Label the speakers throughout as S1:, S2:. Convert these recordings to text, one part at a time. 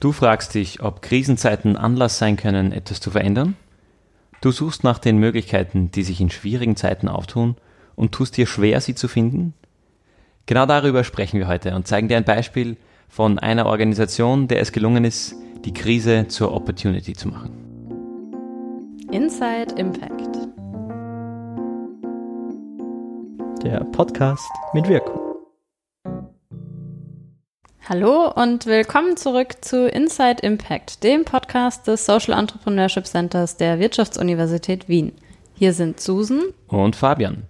S1: Du fragst dich, ob Krisenzeiten Anlass sein können, etwas zu verändern? Du suchst nach den Möglichkeiten, die sich in schwierigen Zeiten auftun und tust dir schwer, sie zu finden? Genau darüber sprechen wir heute und zeigen dir ein Beispiel von einer Organisation, der es gelungen ist, die Krise zur Opportunity zu machen.
S2: Inside Impact.
S3: Der Podcast mit Wirkung.
S2: Hallo und willkommen zurück zu Inside Impact, dem Podcast des Social Entrepreneurship Centers der Wirtschaftsuniversität Wien. Hier sind Susan
S1: und Fabian.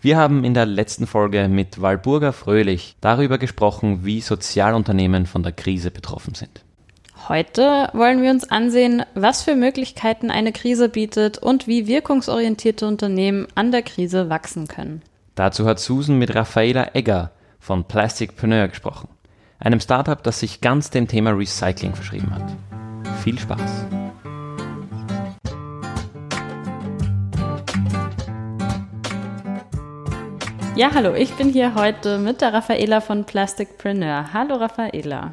S1: Wir haben in der letzten Folge mit Walburga Fröhlich darüber gesprochen, wie Sozialunternehmen von der Krise betroffen sind.
S2: Heute wollen wir uns ansehen, was für Möglichkeiten eine Krise bietet und wie wirkungsorientierte Unternehmen an der Krise wachsen können.
S1: Dazu hat Susan mit Raffaela Egger von Plasticpreneur gesprochen einem Startup, das sich ganz dem Thema Recycling verschrieben hat. Viel Spaß!
S2: Ja, hallo, ich bin hier heute mit der Raffaela von Plasticpreneur. Hallo Raffaela.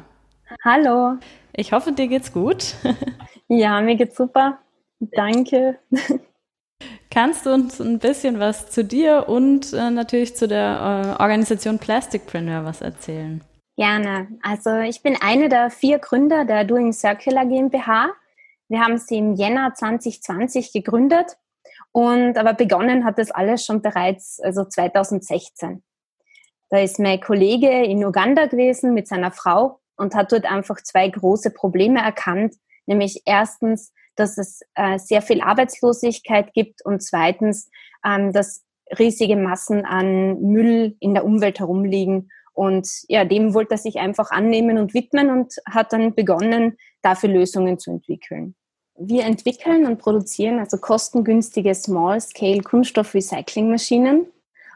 S4: Hallo.
S2: Ich hoffe, dir geht's gut.
S4: Ja, mir geht's super. Danke.
S2: Kannst du uns ein bisschen was zu dir und äh, natürlich zu der äh, Organisation Plasticpreneur was erzählen?
S4: Gerne. Also ich bin eine der vier Gründer der Doing Circular GmbH. Wir haben sie im Jänner 2020 gegründet und aber begonnen hat das alles schon bereits also 2016. Da ist mein Kollege in Uganda gewesen mit seiner Frau und hat dort einfach zwei große Probleme erkannt, nämlich erstens, dass es äh, sehr viel Arbeitslosigkeit gibt und zweitens, ähm, dass riesige Massen an Müll in der Umwelt herumliegen und ja, dem wollte er sich einfach annehmen und widmen und hat dann begonnen, dafür Lösungen zu entwickeln. Wir entwickeln und produzieren also kostengünstige Small-Scale Kunststoff-Recycling-Maschinen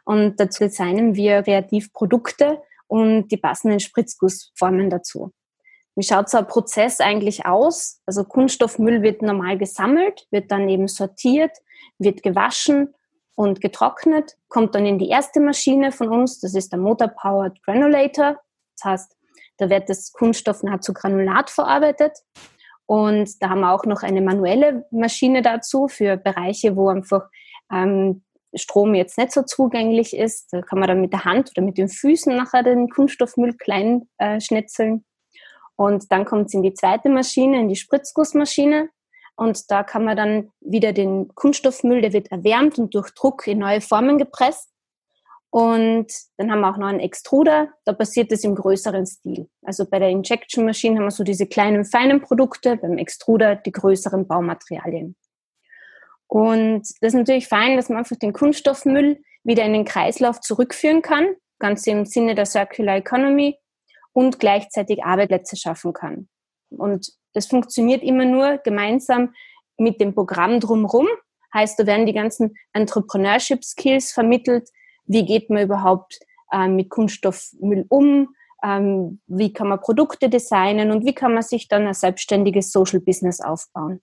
S4: und dazu designen wir kreativ Produkte und die passenden Spritzgussformen dazu. Wie schaut so ein Prozess eigentlich aus? Also Kunststoffmüll wird normal gesammelt, wird dann eben sortiert, wird gewaschen und getrocknet, kommt dann in die erste Maschine von uns, das ist der Motor Powered Granulator. Das heißt, da wird das Kunststoff nahezu Granulat verarbeitet. Und da haben wir auch noch eine manuelle Maschine dazu für Bereiche, wo einfach ähm, Strom jetzt nicht so zugänglich ist. Da kann man dann mit der Hand oder mit den Füßen nachher den Kunststoffmüll klein äh, schnetzeln. Und dann kommt es in die zweite Maschine, in die Spritzgussmaschine. Und da kann man dann wieder den Kunststoffmüll, der wird erwärmt und durch Druck in neue Formen gepresst. Und dann haben wir auch noch einen Extruder, da passiert das im größeren Stil. Also bei der Injection Machine haben wir so diese kleinen, feinen Produkte, beim Extruder die größeren Baumaterialien. Und das ist natürlich fein, dass man einfach den Kunststoffmüll wieder in den Kreislauf zurückführen kann, ganz im Sinne der Circular Economy und gleichzeitig Arbeitsplätze schaffen kann. Und das funktioniert immer nur gemeinsam mit dem Programm drumherum. Heißt, da werden die ganzen Entrepreneurship Skills vermittelt. Wie geht man überhaupt äh, mit Kunststoffmüll um? Ähm, wie kann man Produkte designen und wie kann man sich dann ein selbstständiges Social Business aufbauen?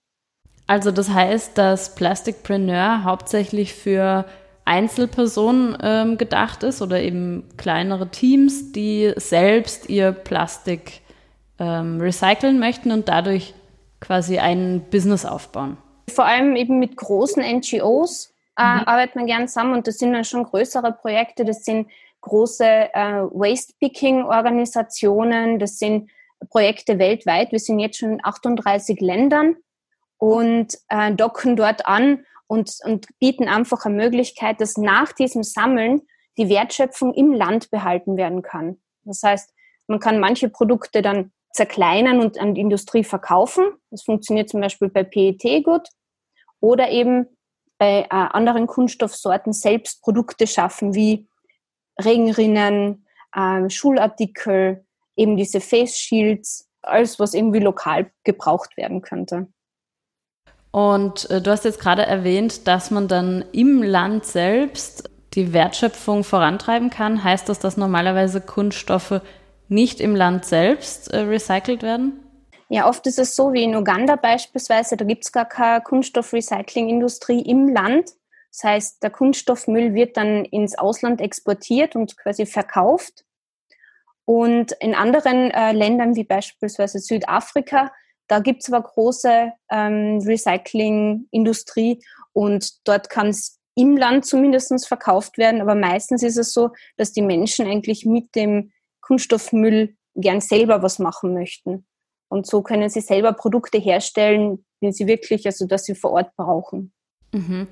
S2: Also das heißt, dass Plasticpreneur hauptsächlich für Einzelpersonen ähm, gedacht ist oder eben kleinere Teams, die selbst ihr Plastik ähm, recyceln möchten und dadurch quasi ein Business aufbauen.
S4: Vor allem eben mit großen NGOs äh, mhm. arbeitet man gern zusammen und das sind dann schon größere Projekte, das sind große äh, Waste-Picking-Organisationen, das sind Projekte weltweit. Wir sind jetzt schon in 38 Ländern und äh, docken dort an und, und bieten einfach eine Möglichkeit, dass nach diesem Sammeln die Wertschöpfung im Land behalten werden kann. Das heißt, man kann manche Produkte dann zerkleinern und an die Industrie verkaufen. Das funktioniert zum Beispiel bei PET gut. Oder eben bei äh, anderen Kunststoffsorten selbst Produkte schaffen, wie Regenrinnen, äh, Schulartikel, eben diese Face Shields, alles, was irgendwie lokal gebraucht werden könnte.
S2: Und äh, du hast jetzt gerade erwähnt, dass man dann im Land selbst die Wertschöpfung vorantreiben kann. Heißt das, dass normalerweise Kunststoffe nicht im Land selbst äh, recycelt werden?
S4: Ja, oft ist es so wie in Uganda beispielsweise, da gibt es gar keine Kunststoffrecyclingindustrie im Land. Das heißt, der Kunststoffmüll wird dann ins Ausland exportiert und quasi verkauft. Und in anderen äh, Ländern wie beispielsweise Südafrika, da gibt es aber große ähm, Recycling-Industrie und dort kann es im Land zumindest verkauft werden. Aber meistens ist es so, dass die Menschen eigentlich mit dem Kunststoffmüll gern selber was machen möchten. Und so können sie selber Produkte herstellen, die sie wirklich, also dass sie vor Ort brauchen.
S2: Mhm.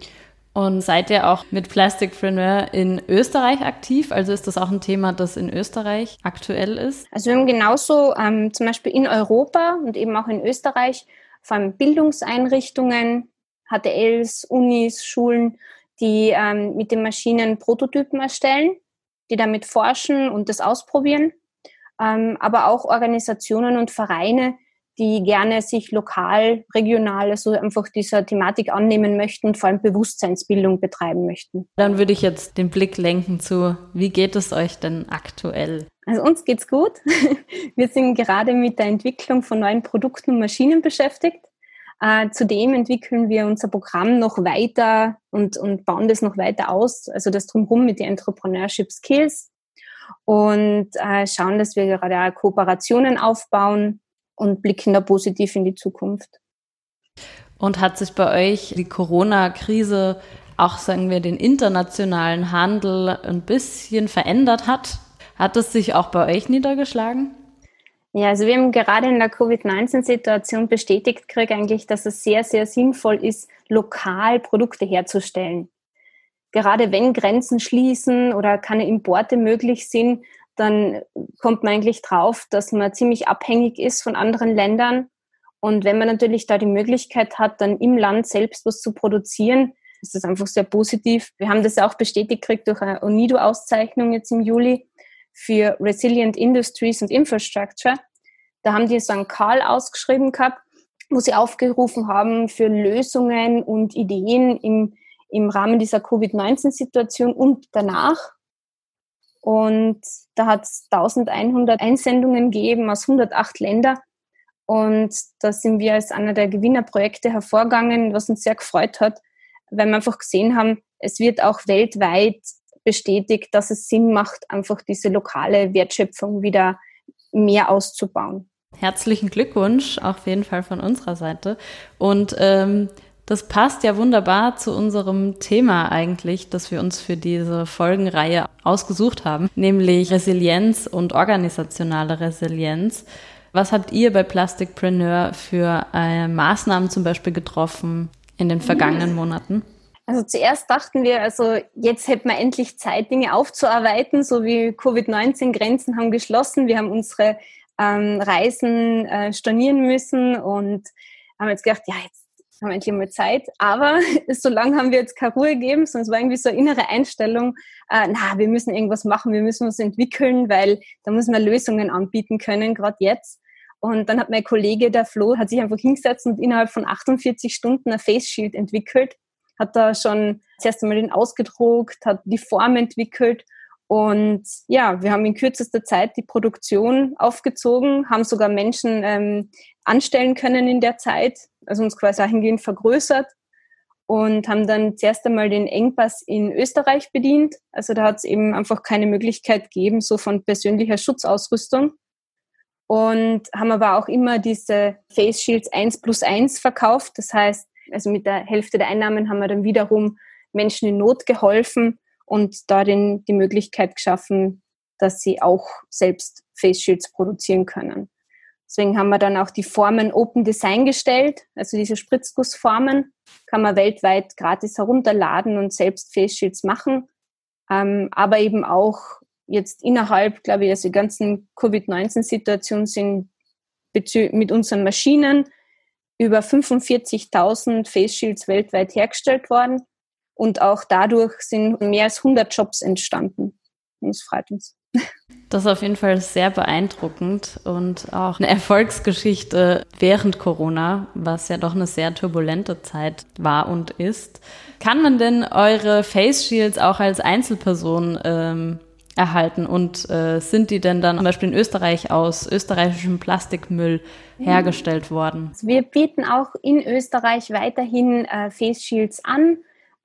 S2: Und seid ihr auch mit Plasticpreneur in Österreich aktiv? Also ist das auch ein Thema, das in Österreich aktuell ist?
S4: Also wir haben genauso ähm, zum Beispiel in Europa und eben auch in Österreich vor allem Bildungseinrichtungen, HTLs, Unis, Schulen, die ähm, mit den Maschinen Prototypen erstellen, die damit forschen und das ausprobieren. Ähm, aber auch Organisationen und Vereine, die gerne sich lokal, regional, also einfach dieser Thematik annehmen möchten und vor allem Bewusstseinsbildung betreiben möchten.
S2: Dann würde ich jetzt den Blick lenken zu, wie geht es euch denn aktuell?
S4: Also uns geht's gut. Wir sind gerade mit der Entwicklung von neuen Produkten und Maschinen beschäftigt. Äh, zudem entwickeln wir unser Programm noch weiter und, und bauen das noch weiter aus, also das drumherum mit den Entrepreneurship Skills und äh, schauen, dass wir gerade auch Kooperationen aufbauen und blicken da positiv in die Zukunft.
S2: Und hat sich bei euch die Corona-Krise auch, sagen wir, den internationalen Handel ein bisschen verändert hat? Hat es sich auch bei euch niedergeschlagen?
S4: Ja, also wir haben gerade in der Covid-19-Situation bestätigt gekriegt eigentlich, dass es sehr, sehr sinnvoll ist, lokal Produkte herzustellen. Gerade wenn Grenzen schließen oder keine Importe möglich sind, dann kommt man eigentlich drauf, dass man ziemlich abhängig ist von anderen Ländern. Und wenn man natürlich da die Möglichkeit hat, dann im Land selbst was zu produzieren, ist das einfach sehr positiv. Wir haben das auch bestätigt gekriegt durch eine UNIDO-Auszeichnung jetzt im Juli für Resilient Industries und Infrastructure. Da haben die einen Call ausgeschrieben gehabt, wo sie aufgerufen haben für Lösungen und Ideen im, im Rahmen dieser Covid-19-Situation und danach. Und da hat es 1100 Einsendungen gegeben aus 108 Ländern. Und da sind wir als einer der Gewinnerprojekte hervorgegangen, was uns sehr gefreut hat, weil wir einfach gesehen haben, es wird auch weltweit bestätigt, dass es Sinn macht, einfach diese lokale Wertschöpfung wieder mehr auszubauen.
S2: Herzlichen Glückwunsch, auf jeden Fall von unserer Seite. Und ähm, das passt ja wunderbar zu unserem Thema eigentlich, das wir uns für diese Folgenreihe ausgesucht haben, nämlich Resilienz und organisationale Resilienz. Was habt ihr bei Plasticpreneur für äh, Maßnahmen zum Beispiel getroffen in den vergangenen Monaten?
S4: Also zuerst dachten wir, also jetzt hätten wir endlich Zeit, Dinge aufzuarbeiten, so wie Covid-19 Grenzen haben geschlossen. Wir haben unsere ähm, Reisen äh, stornieren müssen und haben jetzt gedacht, ja, jetzt haben wir endlich mal Zeit. Aber so lange haben wir jetzt keine Ruhe gegeben, es war irgendwie so eine innere Einstellung, äh, na, wir müssen irgendwas machen, wir müssen uns entwickeln, weil da müssen wir Lösungen anbieten können, gerade jetzt. Und dann hat mein Kollege, der Flo, hat sich einfach hingesetzt und innerhalb von 48 Stunden ein Face Shield entwickelt, hat da schon das erste Mal den ausgedruckt, hat die Form entwickelt und ja, wir haben in kürzester Zeit die Produktion aufgezogen, haben sogar Menschen ähm, anstellen können in der Zeit, also uns quasi dahingehend vergrößert und haben dann zuerst einmal den Engpass in Österreich bedient. Also da hat es eben einfach keine Möglichkeit gegeben, so von persönlicher Schutzausrüstung. Und haben aber auch immer diese Face Shields 1 plus 1 verkauft. Das heißt, also mit der Hälfte der Einnahmen haben wir dann wiederum Menschen in Not geholfen und darin die Möglichkeit geschaffen, dass sie auch selbst Face Shields produzieren können. Deswegen haben wir dann auch die Formen Open Design gestellt, also diese Spritzgussformen kann man weltweit gratis herunterladen und selbst Face Shields machen, ähm, aber eben auch jetzt innerhalb, glaube ich, also die ganzen Covid-19-Situationen sind mit unseren Maschinen über 45.000 Face Shields weltweit hergestellt worden und auch dadurch sind mehr als 100 Jobs entstanden. Es freut uns.
S2: Das ist auf jeden Fall sehr beeindruckend und auch eine Erfolgsgeschichte während Corona, was ja doch eine sehr turbulente Zeit war und ist. Kann man denn eure Face Shields auch als Einzelperson ähm, erhalten. Und äh, sind die denn dann zum Beispiel in Österreich aus österreichischem Plastikmüll hergestellt worden?
S4: Wir bieten auch in Österreich weiterhin äh, Face Shields an.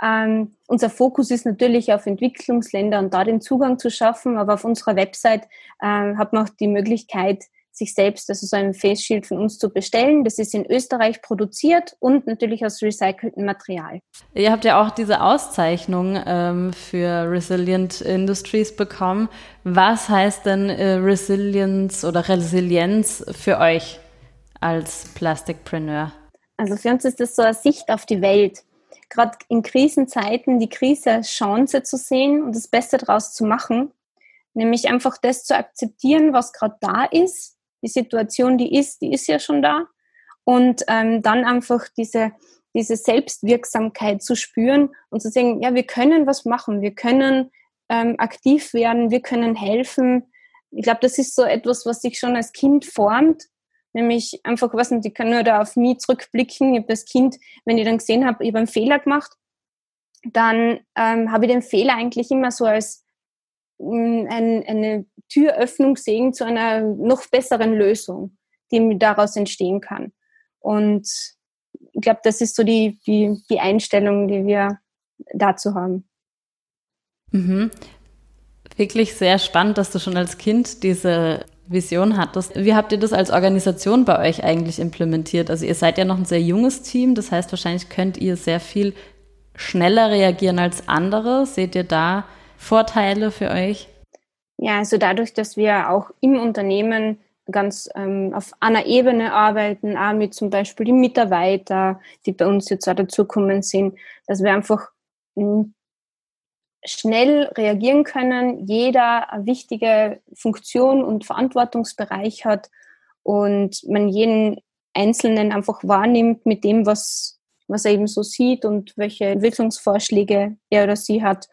S4: Ähm, unser Fokus ist natürlich auf Entwicklungsländer und da den Zugang zu schaffen, aber auf unserer Website ähm, hat man auch die Möglichkeit, sich selbst, also so ein Face Shield von uns zu bestellen. Das ist in Österreich produziert und natürlich aus recyceltem Material.
S2: Ihr habt ja auch diese Auszeichnung ähm, für Resilient Industries bekommen. Was heißt denn äh, Resilience oder Resilienz für euch als Plastikpreneur?
S4: Also für uns ist das so eine Sicht auf die Welt. Gerade in Krisenzeiten die Krise als Chance zu sehen und das Beste daraus zu machen. Nämlich einfach das zu akzeptieren, was gerade da ist die Situation, die ist, die ist ja schon da. Und ähm, dann einfach diese, diese Selbstwirksamkeit zu spüren und zu sagen, ja, wir können was machen, wir können ähm, aktiv werden, wir können helfen. Ich glaube, das ist so etwas, was sich schon als Kind formt. Nämlich einfach, was nicht, ich kann nur da auf mich zurückblicken. Ich habe das Kind, wenn ich dann gesehen habe, ich habe einen Fehler gemacht, dann ähm, habe ich den Fehler eigentlich immer so als eine Türöffnung sehen zu einer noch besseren Lösung, die daraus entstehen kann. Und ich glaube, das ist so die, die, die Einstellung, die wir dazu haben.
S2: Mhm. Wirklich sehr spannend, dass du schon als Kind diese Vision hattest. Wie habt ihr das als Organisation bei euch eigentlich implementiert? Also ihr seid ja noch ein sehr junges Team, das heißt wahrscheinlich könnt ihr sehr viel schneller reagieren als andere. Seht ihr da Vorteile für euch?
S4: Ja, also dadurch, dass wir auch im Unternehmen ganz ähm, auf einer Ebene arbeiten, auch mit zum Beispiel die Mitarbeiter, die bei uns jetzt auch dazukommen sind, dass wir einfach hm, schnell reagieren können, jeder eine wichtige Funktion und Verantwortungsbereich hat und man jeden Einzelnen einfach wahrnimmt mit dem, was, was er eben so sieht und welche Entwicklungsvorschläge er oder sie hat.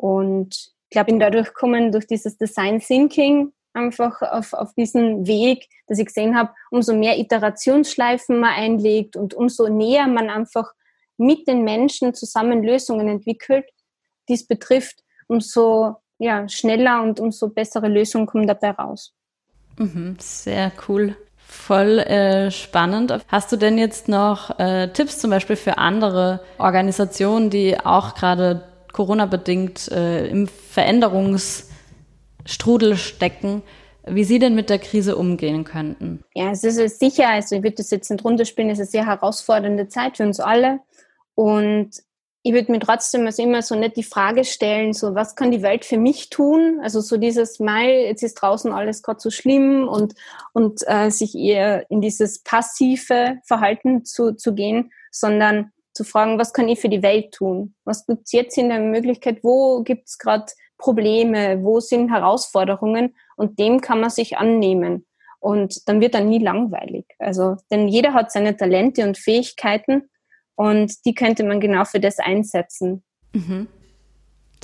S4: Und ich glaube, bin dadurch gekommen, durch dieses Design Thinking einfach auf, auf diesen Weg, dass ich gesehen habe, umso mehr Iterationsschleifen man einlegt und umso näher man einfach mit den Menschen zusammen Lösungen entwickelt, die es betrifft, umso ja, schneller und umso bessere Lösungen kommen dabei raus.
S2: Mhm, sehr cool. Voll äh, spannend. Hast du denn jetzt noch äh, Tipps zum Beispiel für andere Organisationen, die auch gerade Corona-bedingt äh, im Veränderungsstrudel stecken, wie Sie denn mit der Krise umgehen könnten.
S4: Ja, es ist sicher, also ich würde das jetzt nicht runterspielen, es ist eine sehr herausfordernde Zeit für uns alle. Und ich würde mir trotzdem also immer so nicht die Frage stellen, so was kann die Welt für mich tun? Also so dieses Mal, jetzt ist draußen alles gerade so schlimm und, und äh, sich eher in dieses passive Verhalten zu, zu gehen, sondern zu fragen, was kann ich für die Welt tun? Was gibt es jetzt in der Möglichkeit? Wo gibt es gerade Probleme? Wo sind Herausforderungen? Und dem kann man sich annehmen. Und dann wird er nie langweilig. Also, denn jeder hat seine Talente und Fähigkeiten und die könnte man genau für das einsetzen.
S2: Mhm.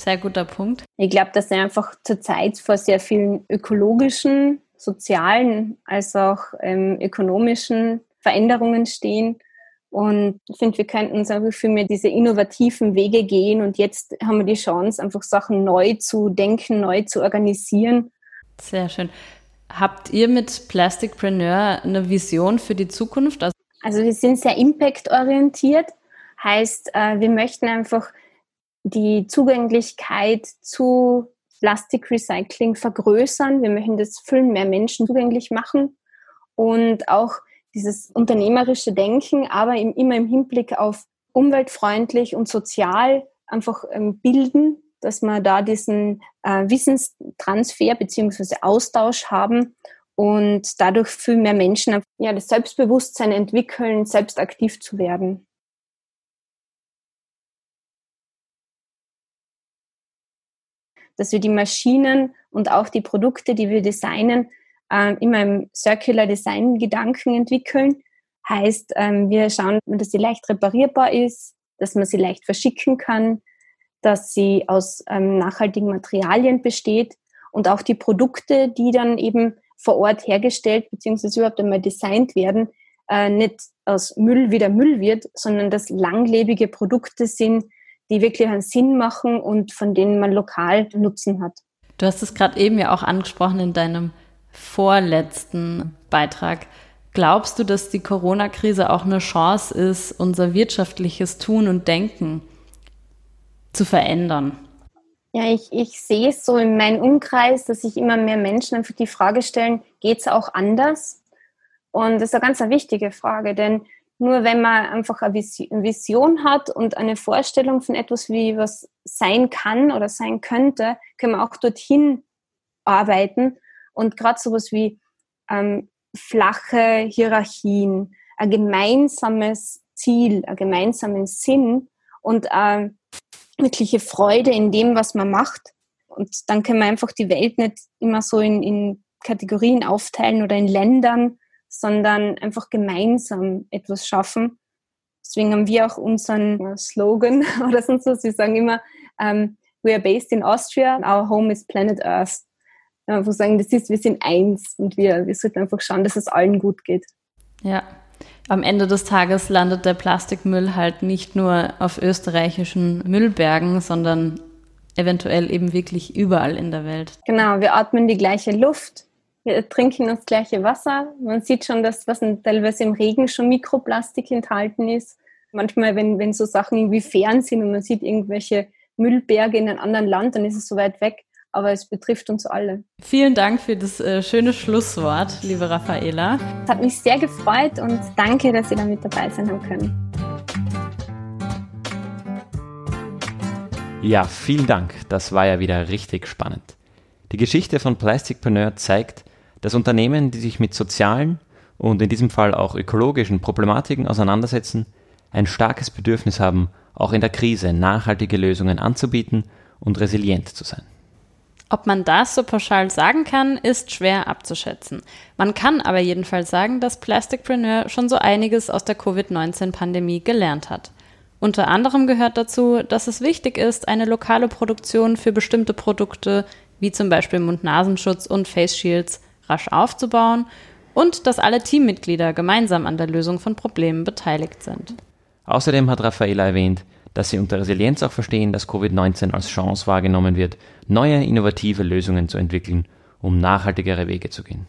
S2: Sehr guter Punkt.
S4: Ich glaube, dass wir einfach zurzeit vor sehr vielen ökologischen, sozialen als auch ähm, ökonomischen Veränderungen stehen und ich finde, wir könnten uns einfach viel mehr diese innovativen Wege gehen und jetzt haben wir die Chance, einfach Sachen neu zu denken, neu zu organisieren.
S2: Sehr schön. Habt ihr mit Plasticpreneur eine Vision für die Zukunft?
S4: Also, also wir sind sehr impactorientiert. Heißt, äh, wir möchten einfach die Zugänglichkeit zu Plastikrecycling vergrößern. Wir möchten das viel mehr Menschen zugänglich machen und auch dieses unternehmerische Denken, aber im, immer im Hinblick auf umweltfreundlich und sozial einfach ähm, bilden, dass wir da diesen äh, Wissenstransfer bzw. Austausch haben und dadurch viel mehr Menschen ja, das Selbstbewusstsein entwickeln, selbst aktiv zu werden. Dass wir die Maschinen und auch die Produkte, die wir designen, äh, immer im Circular Design Gedanken entwickeln. Heißt, ähm, wir schauen, dass sie leicht reparierbar ist, dass man sie leicht verschicken kann, dass sie aus ähm, nachhaltigen Materialien besteht und auch die Produkte, die dann eben vor Ort hergestellt bzw. überhaupt einmal designt werden, äh, nicht aus Müll wieder Müll wird, sondern dass langlebige Produkte sind, die wirklich einen Sinn machen und von denen man lokal Nutzen hat.
S2: Du hast es gerade eben ja auch angesprochen in deinem vorletzten Beitrag. Glaubst du, dass die Corona-Krise auch eine Chance ist, unser wirtschaftliches Tun und Denken zu verändern?
S4: Ja, ich, ich sehe es so in meinem Umkreis, dass sich immer mehr Menschen einfach die Frage stellen, geht es auch anders? Und das ist eine ganz eine wichtige Frage, denn nur wenn man einfach eine Vision hat und eine Vorstellung von etwas, wie was sein kann oder sein könnte, können wir auch dorthin arbeiten. Und gerade sowas wie ähm, flache Hierarchien, ein gemeinsames Ziel, einen gemeinsamen Sinn und äh, wirkliche Freude in dem, was man macht. Und dann können wir einfach die Welt nicht immer so in, in Kategorien aufteilen oder in Ländern, sondern einfach gemeinsam etwas schaffen. Deswegen haben wir auch unseren Slogan oder sonst was. Wir sagen immer, um, ähm, we are based in Austria, our home is planet Earth. Einfach sagen, das ist, wir sind eins und wir, wir sollten einfach schauen, dass es allen gut geht.
S2: Ja, am Ende des Tages landet der Plastikmüll halt nicht nur auf österreichischen Müllbergen, sondern eventuell eben wirklich überall in der Welt.
S4: Genau, wir atmen die gleiche Luft, wir trinken das gleiche Wasser. Man sieht schon, dass was teilweise im Regen schon Mikroplastik enthalten ist. Manchmal, wenn, wenn so Sachen irgendwie fern sind und man sieht irgendwelche Müllberge in einem anderen Land, dann ist es so weit weg aber es betrifft uns alle.
S2: Vielen Dank für das äh, schöne Schlusswort, liebe Raffaela.
S4: Es hat mich sehr gefreut und danke, dass ihr da mit dabei sein haben können.
S1: Ja, vielen Dank. Das war ja wieder richtig spannend. Die Geschichte von Plasticpreneur zeigt, dass Unternehmen, die sich mit sozialen und in diesem Fall auch ökologischen Problematiken auseinandersetzen, ein starkes Bedürfnis haben, auch in der Krise nachhaltige Lösungen anzubieten und resilient zu sein.
S2: Ob man das so pauschal sagen kann, ist schwer abzuschätzen. Man kann aber jedenfalls sagen, dass Plasticpreneur schon so einiges aus der Covid-19-Pandemie gelernt hat. Unter anderem gehört dazu, dass es wichtig ist, eine lokale Produktion für bestimmte Produkte, wie zum Beispiel Mund-Nasenschutz und Face Shields, rasch aufzubauen und dass alle Teammitglieder gemeinsam an der Lösung von Problemen beteiligt sind.
S1: Außerdem hat Raffaela erwähnt, dass sie unter Resilienz auch verstehen, dass Covid-19 als Chance wahrgenommen wird, neue innovative Lösungen zu entwickeln, um nachhaltigere Wege zu gehen.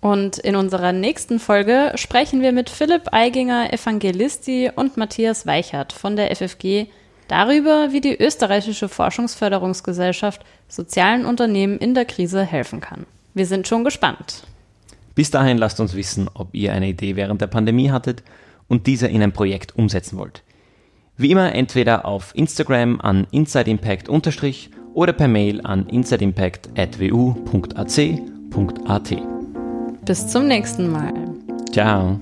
S2: Und in unserer nächsten Folge sprechen wir mit Philipp Eiginger Evangelisti und Matthias Weichert von der FFG darüber, wie die österreichische Forschungsförderungsgesellschaft sozialen Unternehmen in der Krise helfen kann. Wir sind schon gespannt.
S1: Bis dahin lasst uns wissen, ob ihr eine Idee während der Pandemie hattet und diese in ein Projekt umsetzen wollt. Wie immer entweder auf Instagram an insideimpact- oder per Mail an insideimpact.wu.ac.at.
S2: Bis zum nächsten Mal.
S1: Ciao.